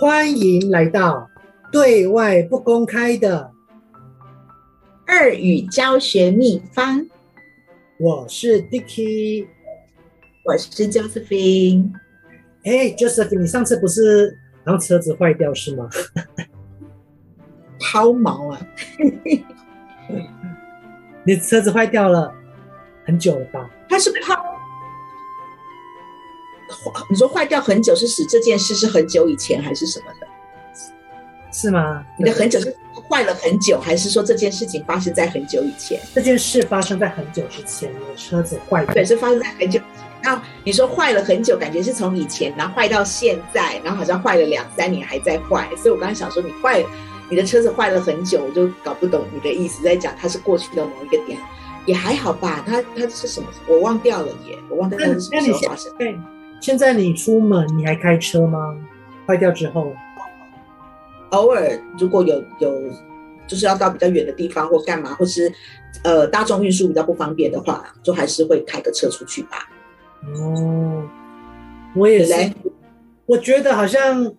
欢迎来到对外不公开的二语教学秘方。我是 Dicky，我是 Josephine。哎，Josephine，你上次不是然后车子坏掉是吗？抛锚啊！你车子坏掉了很久了吧？它是抛。你说坏掉很久是指这件事是很久以前还是什么的？是吗？你的很久是坏了很久，还是说这件事情发生在很久以前？这件事发生在很久之前，你的车子坏了。对，是发生在很久。然后你说坏了很久，感觉是从以前，然后坏到现在，然后好像坏了两三年还在坏。所以我刚才想说，你坏，你的车子坏了很久，我就搞不懂你的意思，在讲它是过去的某一个点，也还好吧？它它是什么？我忘掉了耶，我忘掉它是什么时候发生。对。现在你出门你还开车吗？坏掉之后，偶尔如果有有就是要到比较远的地方或干嘛，或是呃大众运输比较不方便的话，就还是会开个车出去吧。哦，我也是。我觉得好像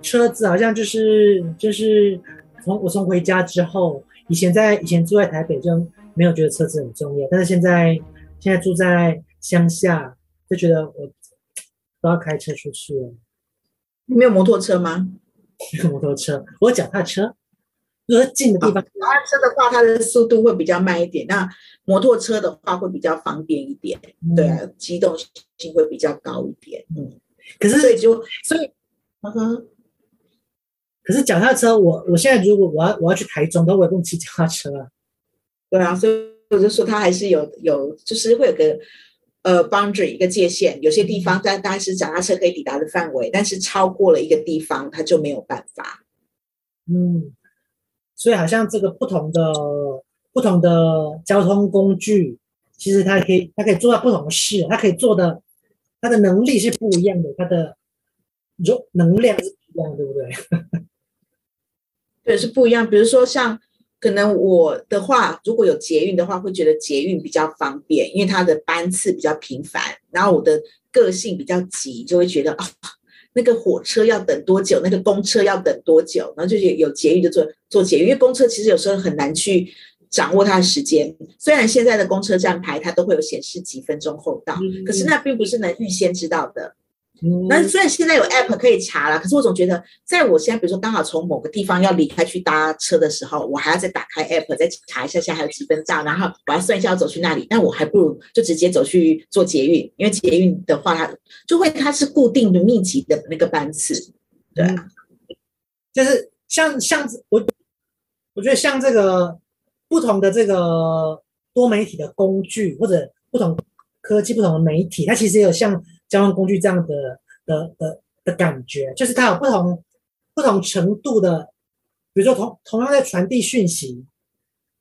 车子好像就是就是从我从回家之后，以前在以前住在台北就没有觉得车子很重要，但是现在现在住在乡下就觉得我。都要开车出去。你没有摩托车吗？没有摩托车，我有脚踏车。如果近的地方，脚踏车的话，它的速度会比较慢一点。那摩托车的话，会比较方便一点。嗯、对啊，机动性会比较高一点。嗯，可是所以就所以，嗯哼。可是脚踏车，我我现在如果我要我要去台中，那我也不用骑脚踏车啊。对啊，所以我就说它还是有有，就是会有个。呃，boundary 一个界限，有些地方在当然是脚踏车可以抵达的范围，但是超过了一个地方，它就没有办法。嗯，所以好像这个不同的不同的交通工具，其实它可以它可以做到不同的事，它可以做的它的能力是不一样的，它的容能量是不一样，对不对？对，是不一样。比如说像。可能我的话，如果有捷运的话，会觉得捷运比较方便，因为它的班次比较频繁。然后我的个性比较急，就会觉得啊，那个火车要等多久，那个公车要等多久，然后就有捷运就坐坐捷运，因为公车其实有时候很难去掌握它的时间。虽然现在的公车站牌它都会有显示几分钟后到，可是那并不是能预先知道的。那虽然现在有 app 可以查了，可是我总觉得，在我现在比如说刚好从某个地方要离开去搭车的时候，我还要再打开 app 再查一下现在还有几分到，然后我要算一下要走去那里。那我还不如就直接走去做捷运，因为捷运的话它就会它是固定的密集的那个班次，对，嗯、就是像像我我觉得像这个不同的这个多媒体的工具或者不同科技不同的媒体，它其实也有像。交通工具这样的的的的感觉，就是它有不同不同程度的，比如说同同样在传递讯息，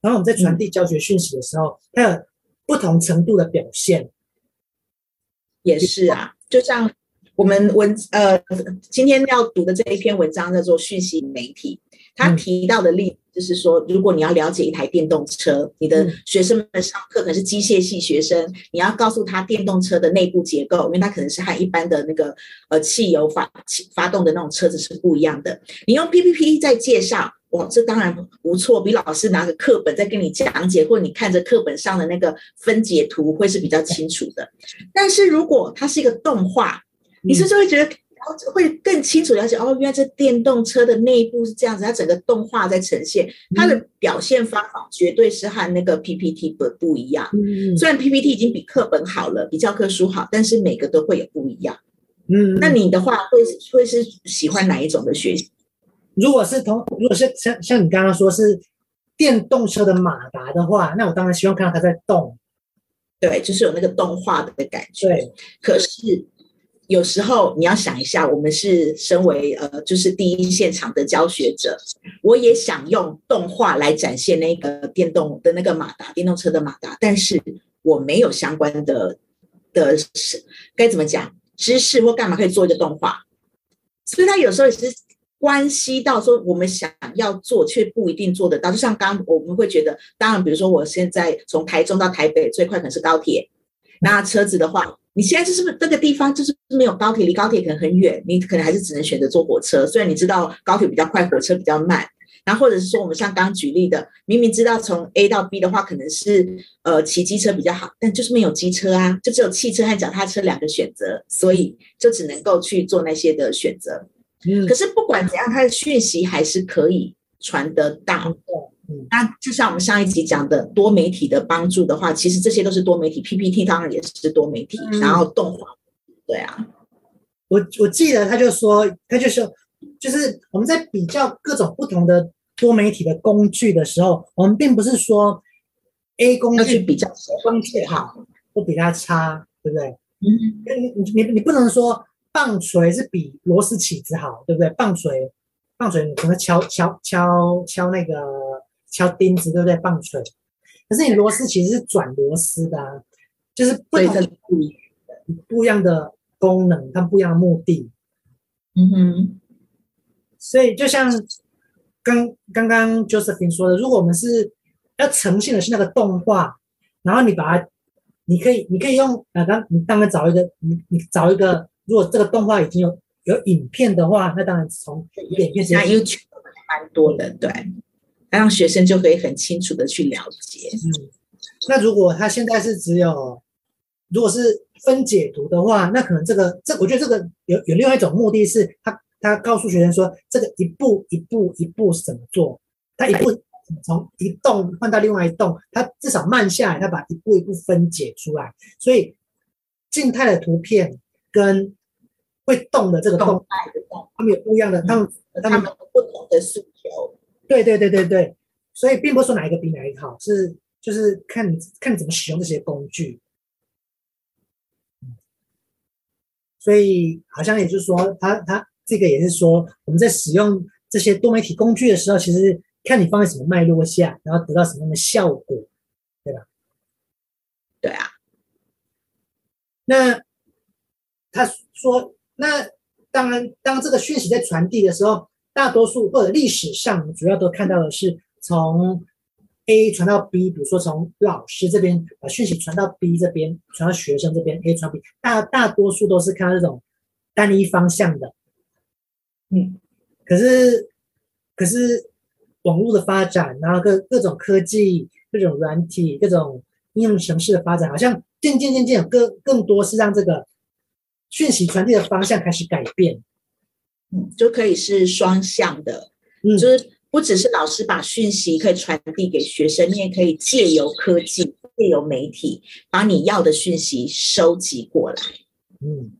然后我们在传递教学讯息的时候，它有不同程度的表现。也是啊，就像我们文呃今天要读的这一篇文章叫做讯息媒体，他提到的例子。就是说，如果你要了解一台电动车，你的学生们上课可能是机械系学生，你要告诉他电动车的内部结构，因为它可能是和一般的那个呃汽油发发动的那种车子是不一样的。你用 PPT 在介绍，哇，这当然不错，比老师拿个课本在跟你讲解，或者你看着课本上的那个分解图会是比较清楚的。但是如果它是一个动画，你是不是会觉得？会更清楚了解哦，原来这电动车的内部是这样子，它整个动画在呈现，它的表现方法绝对是和那个 PPT 不不一样。嗯，虽然 PPT 已经比课本好了，比教科书好，但是每个都会有不一样。嗯，那你的话会会是喜欢哪一种的学习？如果是同，如果是像像你刚刚说是电动车的马达的话，那我当然希望看到它在动。对，就是有那个动画的感觉。对，可是。有时候你要想一下，我们是身为呃，就是第一现场的教学者，我也想用动画来展现那个电动的那个马达，电动车的马达，但是我没有相关的的是该怎么讲知识或干嘛可以做一个动画，所以它有时候也是关系到说我们想要做却不一定做得到。就像刚我们会觉得，当然比如说我现在从台中到台北最快可能是高铁。那车子的话，你现在就是不是这个地方就是没有高铁，离高铁可能很远，你可能还是只能选择坐火车。虽然你知道高铁比较快，火车比较慢。然后或者是说，我们像刚刚举例的，明明知道从 A 到 B 的话，可能是呃骑机车比较好，但就是没有机车啊，就只有汽车和脚踏车两个选择，所以就只能够去做那些的选择。嗯，可是不管怎样，它的讯息还是可以传得到。嗯，那就像我们上一集讲的多媒体的帮助的话，其实这些都是多媒体，PPT 当然也是多媒体，嗯、然后动画，对啊，我我记得他就说，他就说，就是我们在比较各种不同的多媒体的工具的时候，我们并不是说 A 工具比较工具好，不比它差，对不对？嗯，你你你你不能说棒槌是比螺丝起子好，对不对？棒槌棒槌你可能敲敲敲敲那个。敲钉子对不对？棒槌，可是你螺丝其实是转螺丝的，啊，就是不同的不一不一样的功能，它不一样的目的。嗯哼，所以就像刚刚刚 Josephine 说的，如果我们是要呈现的是那个动画，然后你把它，你可以你可以用啊，当你当然找一个你你找一个，如果这个动画已经有有影片的话，那当然从影片现在 YouTube 蛮多的，对。让学生就可以很清楚的去了解。嗯，那如果他现在是只有，如果是分解图的话，那可能这个这我觉得这个有有另外一种目的是他他告诉学生说这个一步一步一步是怎么做，他一步从一栋换到另外一栋，他至少慢下来，他把一步一步分解出来。所以静态的图片跟会动的这个动态的动，他们有不一样的，他们他们不同的诉求。对对对对对，所以并不是说哪一个比哪一个好，是就是看你看你怎么使用这些工具。所以好像也就是说，他他这个也是说，我们在使用这些多媒体工具的时候，其实看你放在什么脉络下，然后得到什么样的效果，对吧？对啊。那他说，那当然，当这个讯息在传递的时候。大多数或者历史上主要都看到的是从 A 传到 B，比如说从老师这边把讯息传到 B 这边，传到学生这边，A 传 B，大大多数都是看到这种单一方向的。嗯，可是可是网络的发展，然后各各种科技、各种软体、各种应用程式的发展，好像渐渐渐渐有更更多是让这个讯息传递的方向开始改变。就可以是双向的，嗯，就是不只是老师把讯息可以传递给学生，你也可以借由科技、借由媒体，把你要的讯息收集过来。嗯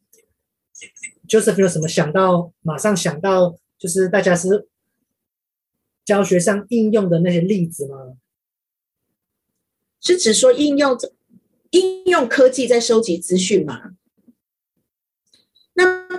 ，Joseph 有什么想到？马上想到就是大家是教学上应用的那些例子吗？是指说应用应用科技在收集资讯吗？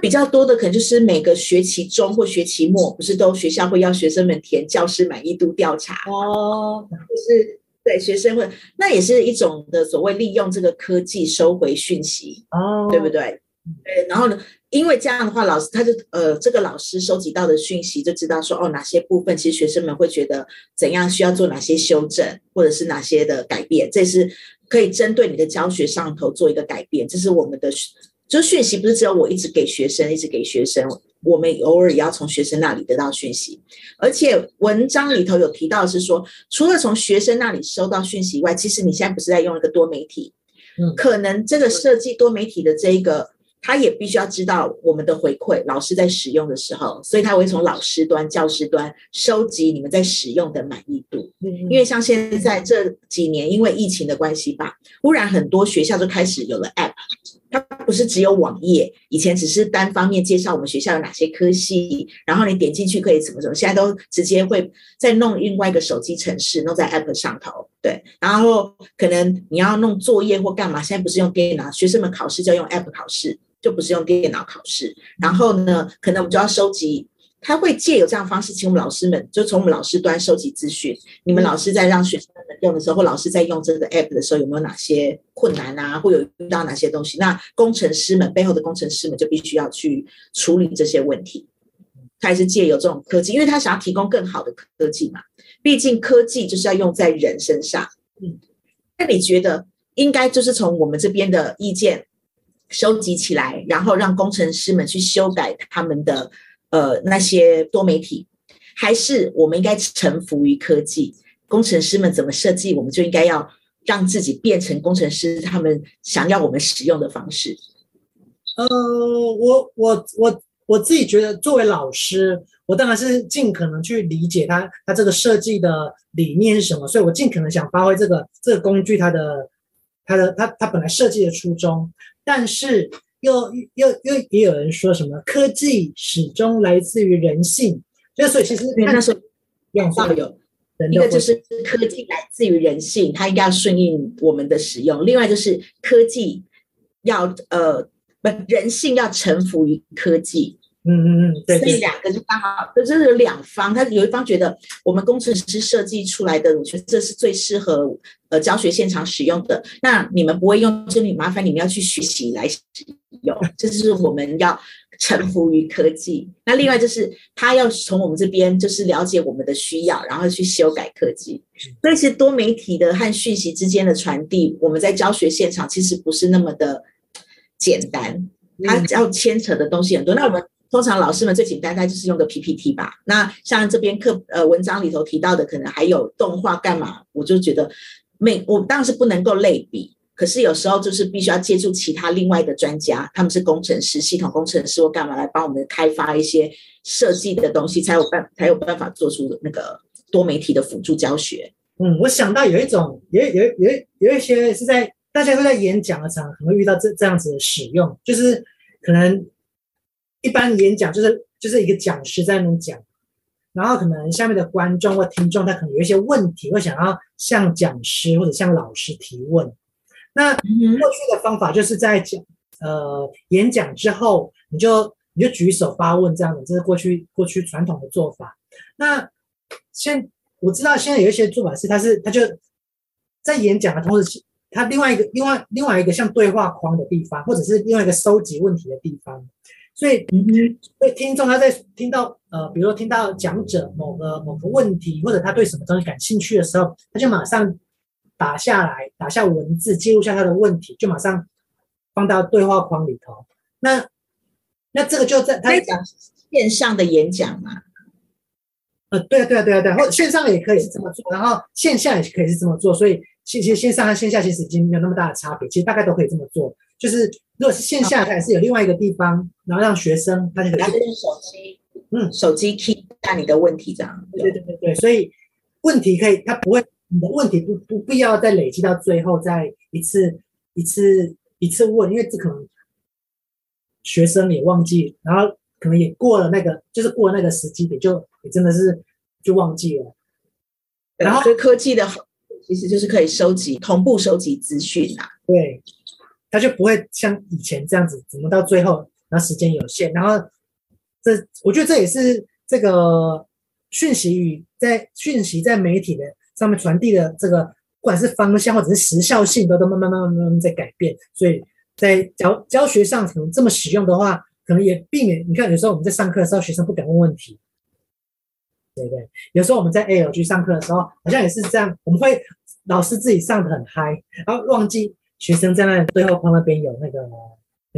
那比较多的可能就是每个学期中或学期末，不是都学校会要学生们填教师满意度调查哦，就是对学生会，那也是一种的所谓利用这个科技收回讯息哦，对不对？对，然后呢，因为这样的话，老师他就呃，这个老师收集到的讯息就知道说哦，哪些部分其实学生们会觉得怎样需要做哪些修正，或者是哪些的改变，这是可以针对你的教学上头做一个改变，这是我们的。就讯息不是只有我一直给学生，一直给学生，我们偶尔也要从学生那里得到讯息。而且文章里头有提到是说，除了从学生那里收到讯息以外，其实你现在不是在用一个多媒体，嗯，可能这个设计多媒体的这一个。他也必须要知道我们的回馈，老师在使用的时候，所以他会从老师端、教师端收集你们在使用的满意度。因为像现在这几年，因为疫情的关系吧，忽然很多学校就开始有了 App，它不是只有网页，以前只是单方面介绍我们学校有哪些科系，然后你点进去可以怎么怎么，现在都直接会再弄另外一个手机程式，弄在 App 上头。对，然后可能你要弄作业或干嘛，现在不是用电脑，学生们考试就要用 App 考试。就不是用电脑考试，然后呢，可能我们就要收集，他会借由这样的方式，请我们老师们就从我们老师端收集资讯。你们老师在让学生们用的时候，或老师在用这个 app 的时候，有没有哪些困难啊？会有遇到哪些东西？那工程师们背后的工程师们就必须要去处理这些问题。他也是借由这种科技，因为他想要提供更好的科技嘛。毕竟科技就是要用在人身上。嗯，那你觉得？应该就是从我们这边的意见收集起来，然后让工程师们去修改他们的呃那些多媒体，还是我们应该臣服于科技？工程师们怎么设计，我们就应该要让自己变成工程师他们想要我们使用的方式。呃，我我我我自己觉得，作为老师，我当然是尽可能去理解他他这个设计的理念是什么，所以我尽可能想发挥这个这个工具它的它的它它本来设计的初衷。但是又又又也有人说什么科技始终来自于人性，就所以其实那时候两方有。一个就是科技来自于人性，它应该要顺应我们的使用；另外就是科技要呃不人性要臣服于科技。嗯嗯嗯，对。所以两个就刚好，就是有两方，他有一方觉得我们工程师设计出来的，我觉得这是最适合呃教学现场使用的。那你们不会用，这里麻烦你们要去学习来使用，这就是我们要。臣服于科技，那另外就是他要从我们这边就是了解我们的需要，然后去修改科技。所以其实多媒体的和讯息之间的传递，我们在教学现场其实不是那么的简单，它要牵扯的东西很多。那我们通常老师们最简单，那就是用个 PPT 吧。那像这边课呃文章里头提到的，可能还有动画干嘛，我就觉得每我当然是不能够类比。可是有时候就是必须要借助其他另外的专家，他们是工程师、系统工程师或干嘛来帮我们开发一些设计的东西，才有办才有办法做出那个多媒体的辅助教学。嗯，我想到有一种，有有有有一些是在大家会在演讲的场合可能会遇到这这样子的使用，就是可能一般演讲就是就是一个讲师在那边讲，然后可能下面的观众或听众他可能有一些问题，会想要向讲师或者向老师提问。那过去的方法就是在讲呃演讲之后，你就你就举手发问这样的，这是过去过去传统的做法。那现我知道现在有一些做法是，他是他就在演讲的同时，他另外一个另外另外一个像对话框的地方，或者是另外一个收集问题的地方。所以嗯，所以听众他在听到呃，比如说听到讲者某个某个问题，或者他对什么东西感兴趣的时候，他就马上。打下来，打下文字，记录下他的问题，就马上放到对话框里头。那那这个就在他讲线上的演讲嘛？呃，对啊，对啊，对啊，对啊。或者线上也可以是这么做，然后线下也可以是这么做。所以其实线上和线下其实已经没有那么大的差别，其实大概都可以这么做。就是如果是线下，它也是有另外一个地方，然后让学生他就可以用手机，嗯，手机 key 一下你的问题，这样。对对对对，所以问题可以，他不会。你的问题不不必要再累积到最后，再一次一次一次问，因为这可能学生也忘记，然后可能也过了那个，就是过了那个时机点，就也真的是就忘记了。然后科技的好，其实就是可以收集同步收集资讯啊。对，他就不会像以前这样子，怎么到最后，然后时间有限，然后这我觉得这也是这个讯息与在讯息在媒体的。上面传递的这个，不管是方向或者是时效性，都都慢慢慢慢慢慢在改变。所以在教教学上，可能这么使用的话，可能也避免。你看，有时候我们在上课的时候，学生不敢问问题，对不对？有时候我们在 AL 去上课的时候，好像也是这样，我们会老师自己上得很嗨，然后忘记学生在那对话框那边有那个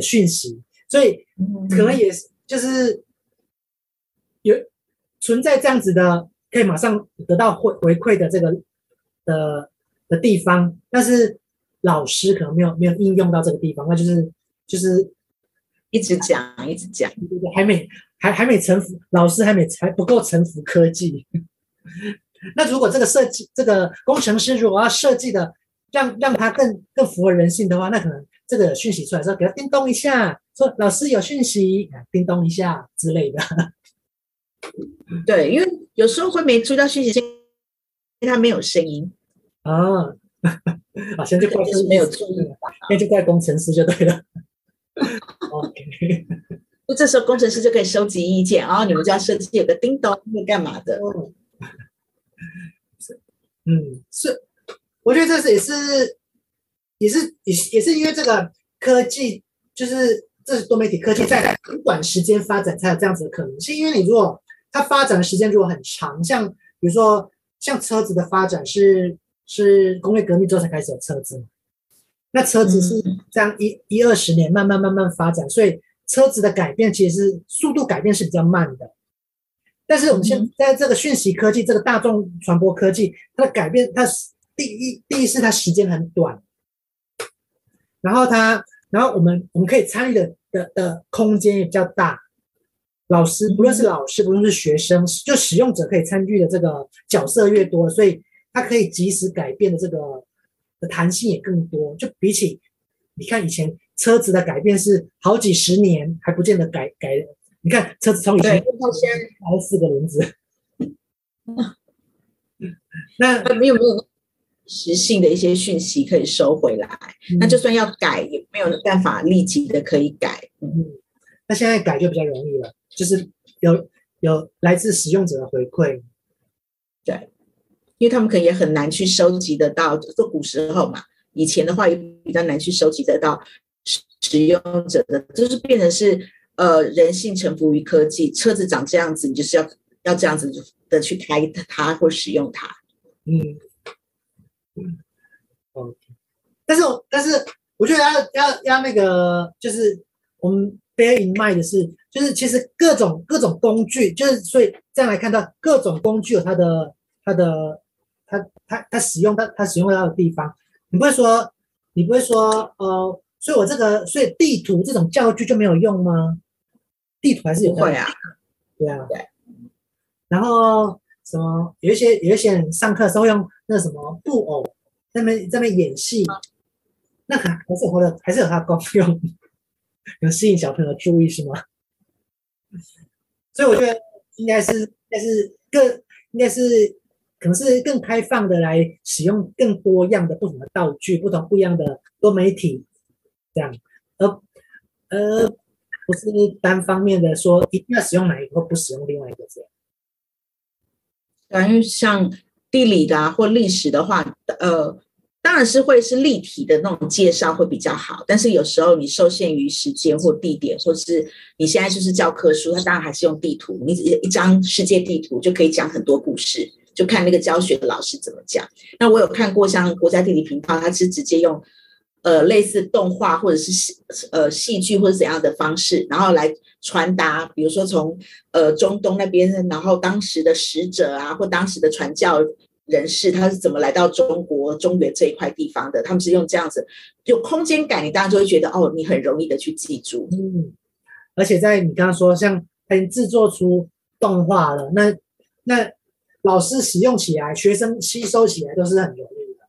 讯息，所以可能也是就是有存在这样子的。可以马上得到回回馈的这个的的地方，但是老师可能没有没有应用到这个地方，那就是就是一直讲一直讲，还没还还没臣服，老师还没还不够臣服科技。那如果这个设计这个工程师如果要设计的让让他更更符合人性的话，那可能这个讯息出来的时候给他叮咚一下，说老师有讯息，叮咚一下之类的。对，因为有时候会没注意到讯息，因为它没有声音啊。好像就怪就是没有注意，那就怪工程师就对了。OK，那这时候工程师就可以收集意见，然后你们就要设计有个叮咚会干嘛的？嗯，是，我觉得这是也是也是也也是因为这个科技，就是这是多媒体科技在很短时间发展才有这样子的可能性，因为你如果它发展的时间如果很长，像比如说像车子的发展是是工业革命之后才开始有车子嘛，那车子是这样一一二十年慢慢慢慢发展，所以车子的改变其实是速度改变是比较慢的。但是我们现在这个讯息科技，这个大众传播科技，它的改变，它第一第一是它时间很短，然后它，然后我们我们可以参与的的的空间也比较大。老师不论是老师，不论是学生，就使用者可以参与的这个角色越多，所以它可以及时改变的这个的弹性也更多。就比起你看以前车子的改变是好几十年还不见得改改。你看车子从以前到现在还四个轮子，那没有没有实性的一些讯息可以收回来，嗯、那就算要改也没有办法立即的可以改。嗯，那现在改就比较容易了。就是有有来自使用者的回馈，对，因为他们可能也很难去收集得到，就古时候嘛，以前的话也比较难去收集得到使用者的，就是变成是呃人性臣服于科技，车子长这样子，你就是要要这样子的去开它或使用它，嗯嗯，OK，但是但是我觉得要要要那个就是我们。bear in mind 的是，就是其实各种各种工具，就是所以这样来看到各种工具有它的它的它它它使用它它使用到的地方，你不会说你不会说呃，所以我这个所以地图这种教具就没有用吗？地图还是有用会啊，对啊，对。然后什么有一些有一些人上课的时候用那什么布偶在那边在那边演戏，那还还是有的还是有它的功用。能吸引小朋友注意是吗？所以我觉得应该是，应该是更，应该是可能是更开放的来使用更多样的不同的道具，不同不一样的多媒体这样，而而不是单方面的说一定要使用哪一个，不使用另外一个这样。感觉像地理的，或历史的话，呃。当然是会是立体的那种介绍会比较好，但是有时候你受限于时间或地点，或是你现在就是教科书，它当然还是用地图，你一张世界地图就可以讲很多故事，就看那个教学的老师怎么讲。那我有看过像国家地理频道，它是直接用呃类似动画或者是呃戏剧或者怎样的方式，然后来传达，比如说从呃中东那边，然后当时的使者啊，或当时的传教。人士他是怎么来到中国中原这一块地方的？他们是用这样子有空间感，你当然就会觉得哦，你很容易的去记住。嗯，而且在你刚刚说，像他已经制作出动画了，那那老师使用起来，学生吸收起来都是很容易的。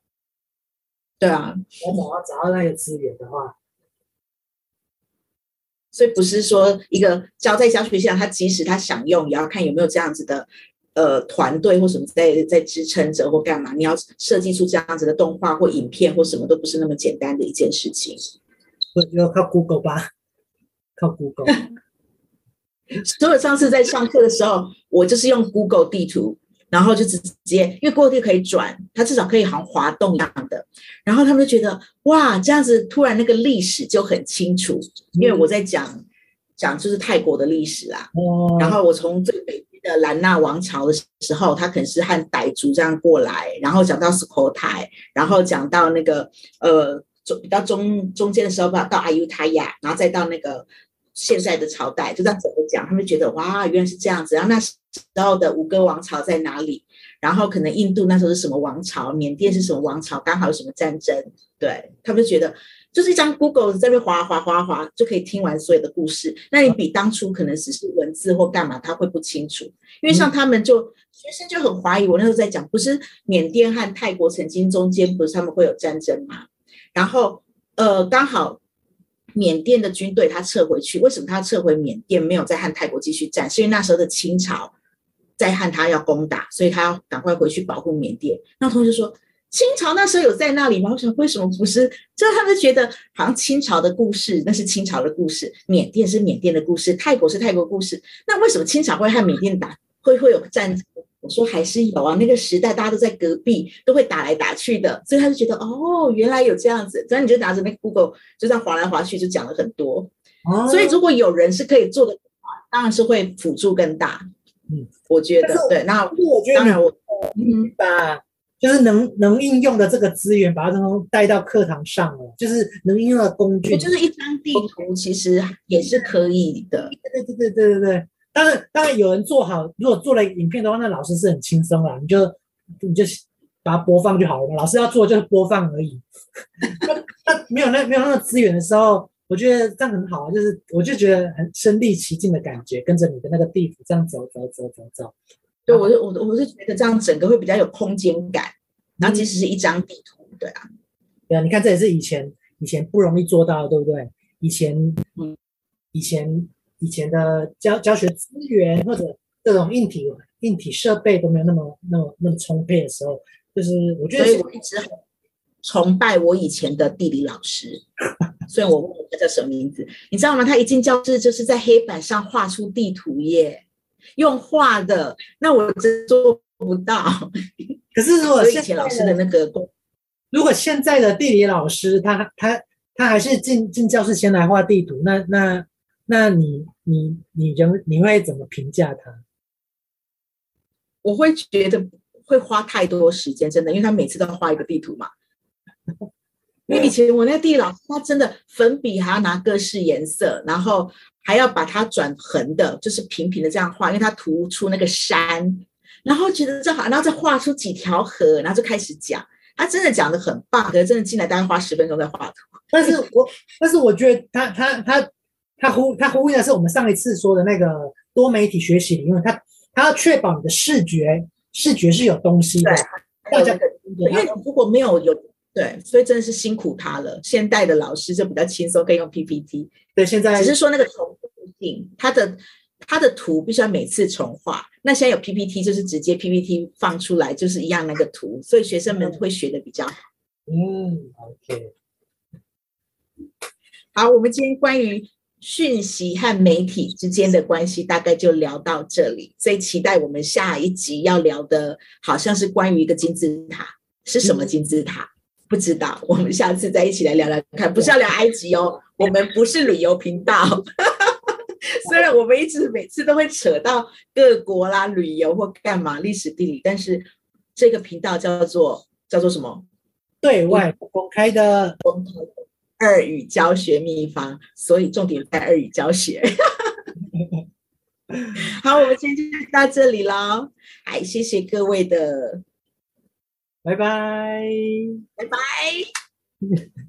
对啊，我总要找到那个资源的话，所以不是说一个教在教学上，他即使他想用，也要看有没有这样子的。呃，团队或什么在在支撑着或干嘛？你要设计出这样子的动画或影片或什么都不是那么简单的一件事情。我要靠 Google 吧，靠 Google。所以我上次在上课的时候，我就是用 Google 地图，然后就直接，因为 Google 地可以转，它至少可以好像滑动一样的。然后他们就觉得哇，这样子突然那个历史就很清楚，因为我在讲、嗯、讲就是泰国的历史啊。哦。然后我从最北。的兰纳王朝的时候，他可能是和傣族这样过来，然后讲到斯科台，然后讲到那个呃中比较中中间的时候吧，到阿尤他亚，然后再到那个现在的朝代，就这样怎么讲？他们觉得哇，原来是这样子。然后那时候的吴哥王朝在哪里？然后可能印度那时候是什么王朝？缅甸是什么王朝？刚好有什么战争？对，他们觉得。就是一张 Google 在那滑滑滑滑就可以听完所有的故事。那你比当初可能只是文字或干嘛，他会不清楚。因为像他们就学生就很怀疑，我那时候在讲，不是缅甸和泰国曾经中间不是他们会有战争吗？然后呃，刚好缅甸的军队他撤回去，为什么他撤回缅甸，没有再和泰国继续战？是因为那时候的清朝在和他要攻打，所以他要赶快回去保护缅甸。那同学说。清朝那时候有在那里吗？我想为什么不是？就是他们觉得好像清朝的故事那是清朝的故事，缅甸是缅甸的故事，泰国是泰国故事。那为什么清朝会和缅甸打？会会有战争？我说还是有啊，那个时代大家都在隔壁，都会打来打去的，所以他就觉得哦，原来有这样子。然后你就拿着那个 Google 就这样滑来划去，就讲了很多。哦，所以如果有人是可以做的话，当然是会辅助更大。嗯，我觉得对。那我当然我嗯把。就是能能应用的这个资源，把它都带到课堂上了，就是能应用的工具，就是一张地图，其实也是可以的。对对对对对对对，当然当然有人做好，如果做了影片的话，那老师是很轻松啦，你就你就把它播放就好了。老师要做就是播放而已。那那没有那没有那个资源的时候，我觉得这样很好啊，就是我就觉得很身临其境的感觉，跟着你的那个地图这样走走走走走。对，我是我我是觉得这样整个会比较有空间感，然后即使是一张地图，对啊，对啊，你看这也是以前以前不容易做到的，对不对？以前，嗯，以前以前的教教学资源或者这种硬体硬体设备都没有那么那么那么充沛的时候，就是我觉得，所以我一直很崇拜我以前的地理老师，所以我问他叫什么名字，你知道吗？他一进教室就是在黑板上画出地图耶。用画的，那我真做不到。可是如果以前老师的那个，如果现在的地理老师他他他还是进进教室先来画地图，那那那你你你人你会怎么评价他？我会觉得会花太多时间，真的，因为他每次都要画一个地图嘛。因为以前我那个地理老师，他真的粉笔还要拿各式颜色，然后。还要把它转横的，就是平平的这样画，因为它突出那个山，然后觉得正好，然后再画出几条河，然后就开始讲。他真的讲的很棒，可是真的进来大概花十分钟在画图。但是我，但是我觉得他他他他呼他呼应的是我们上一次说的那个多媒体学习理论，他他要确保你的视觉视觉是有东西的，大家因为如果没有有。对，所以真的是辛苦他了。现代的老师就比较轻松，可以用 PPT。对，现在只是说那个重复性，他的他的图必须要每次重画。那现在有 PPT，就是直接 PPT 放出来，就是一样那个图，所以学生们会学的比较好。嗯，OK。好，我们今天关于讯息和媒体之间的关系，大概就聊到这里。所以期待我们下一集要聊的，好像是关于一个金字塔，是什么金字塔？嗯不知道，我们下次再一起来聊聊看。不是要聊埃及哦，我们不是旅游频道。虽然我们一直每次都会扯到各国啦、旅游或干嘛、历史地理，但是这个频道叫做叫做什么？对外不公开的二语教学秘方，所以重点在二语教学。好，我们今天就到这里喽。哎，谢谢各位的。拜拜，拜拜。